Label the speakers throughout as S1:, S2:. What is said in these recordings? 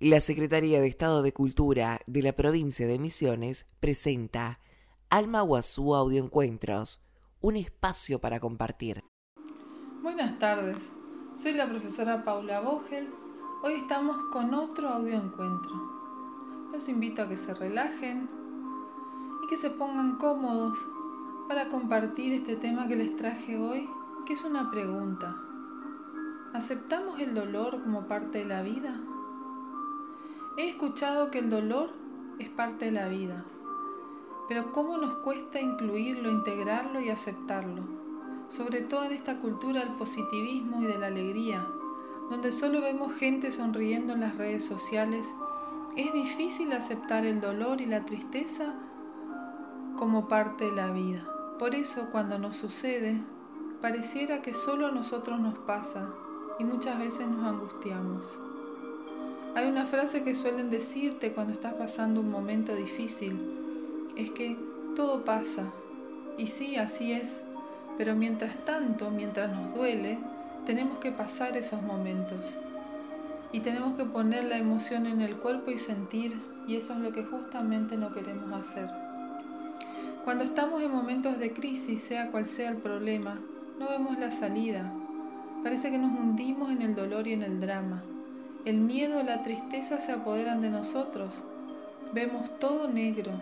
S1: La Secretaría de Estado de Cultura de la provincia de Misiones presenta Alma Guazú Audioencuentros, un espacio para compartir.
S2: Buenas tardes, soy la profesora Paula Vogel. Hoy estamos con otro audioencuentro. Los invito a que se relajen y que se pongan cómodos para compartir este tema que les traje hoy, que es una pregunta. ¿Aceptamos el dolor como parte de la vida? He escuchado que el dolor es parte de la vida, pero ¿cómo nos cuesta incluirlo, integrarlo y aceptarlo? Sobre todo en esta cultura del positivismo y de la alegría, donde solo vemos gente sonriendo en las redes sociales, es difícil aceptar el dolor y la tristeza como parte de la vida. Por eso cuando nos sucede, pareciera que solo a nosotros nos pasa y muchas veces nos angustiamos. Hay una frase que suelen decirte cuando estás pasando un momento difícil. Es que todo pasa. Y sí, así es. Pero mientras tanto, mientras nos duele, tenemos que pasar esos momentos. Y tenemos que poner la emoción en el cuerpo y sentir. Y eso es lo que justamente no queremos hacer. Cuando estamos en momentos de crisis, sea cual sea el problema, no vemos la salida. Parece que nos hundimos en el dolor y en el drama. El miedo la tristeza se apoderan de nosotros. Vemos todo negro.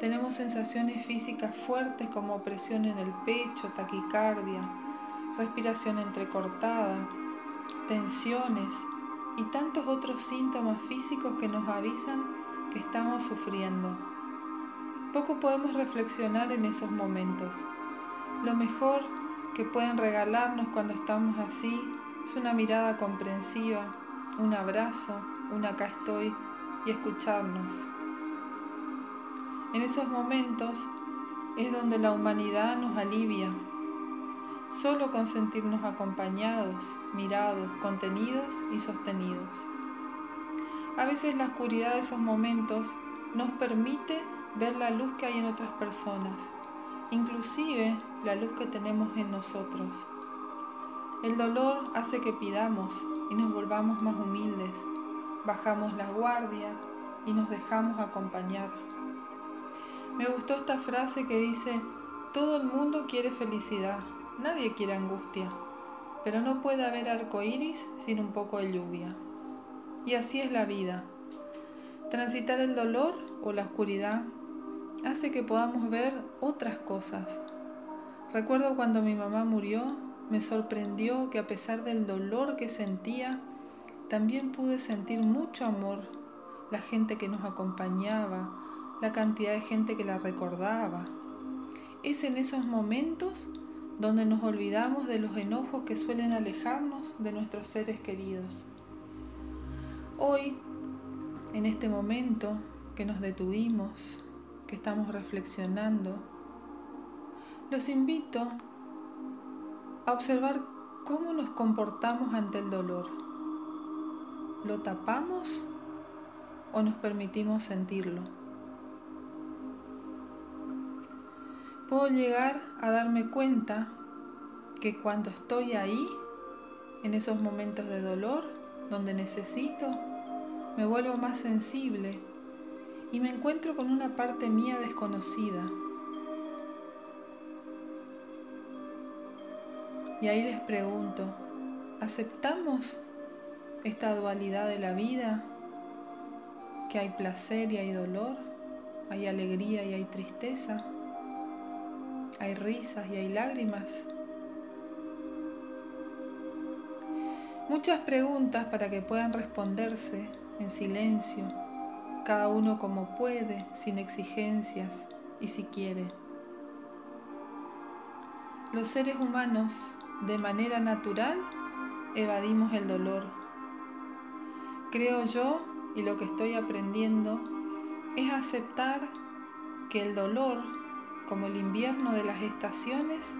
S2: Tenemos sensaciones físicas fuertes como presión en el pecho, taquicardia, respiración entrecortada, tensiones y tantos otros síntomas físicos que nos avisan que estamos sufriendo. Poco podemos reflexionar en esos momentos. Lo mejor que pueden regalarnos cuando estamos así es una mirada comprensiva, un abrazo, un acá estoy y escucharnos. En esos momentos es donde la humanidad nos alivia, solo con sentirnos acompañados, mirados, contenidos y sostenidos. A veces la oscuridad de esos momentos nos permite ver la luz que hay en otras personas, inclusive la luz que tenemos en nosotros. El dolor hace que pidamos, y nos volvamos más humildes, bajamos la guardia y nos dejamos acompañar. Me gustó esta frase que dice, todo el mundo quiere felicidad, nadie quiere angustia, pero no puede haber arco iris sin un poco de lluvia. Y así es la vida. Transitar el dolor o la oscuridad hace que podamos ver otras cosas. Recuerdo cuando mi mamá murió me sorprendió que a pesar del dolor que sentía, también pude sentir mucho amor, la gente que nos acompañaba, la cantidad de gente que la recordaba. Es en esos momentos donde nos olvidamos de los enojos que suelen alejarnos de nuestros seres queridos. Hoy, en este momento que nos detuvimos, que estamos reflexionando, los invito a observar cómo nos comportamos ante el dolor. ¿Lo tapamos o nos permitimos sentirlo? Puedo llegar a darme cuenta que cuando estoy ahí, en esos momentos de dolor, donde necesito, me vuelvo más sensible y me encuentro con una parte mía desconocida Y ahí les pregunto, ¿aceptamos esta dualidad de la vida? Que hay placer y hay dolor, hay alegría y hay tristeza, hay risas y hay lágrimas. Muchas preguntas para que puedan responderse en silencio, cada uno como puede, sin exigencias y si quiere. Los seres humanos de manera natural evadimos el dolor. Creo yo, y lo que estoy aprendiendo, es aceptar que el dolor, como el invierno de las estaciones,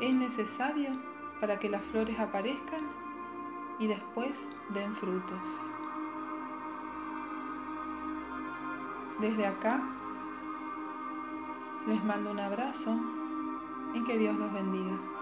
S2: es necesario para que las flores aparezcan y después den frutos. Desde acá les mando un abrazo y que Dios los bendiga.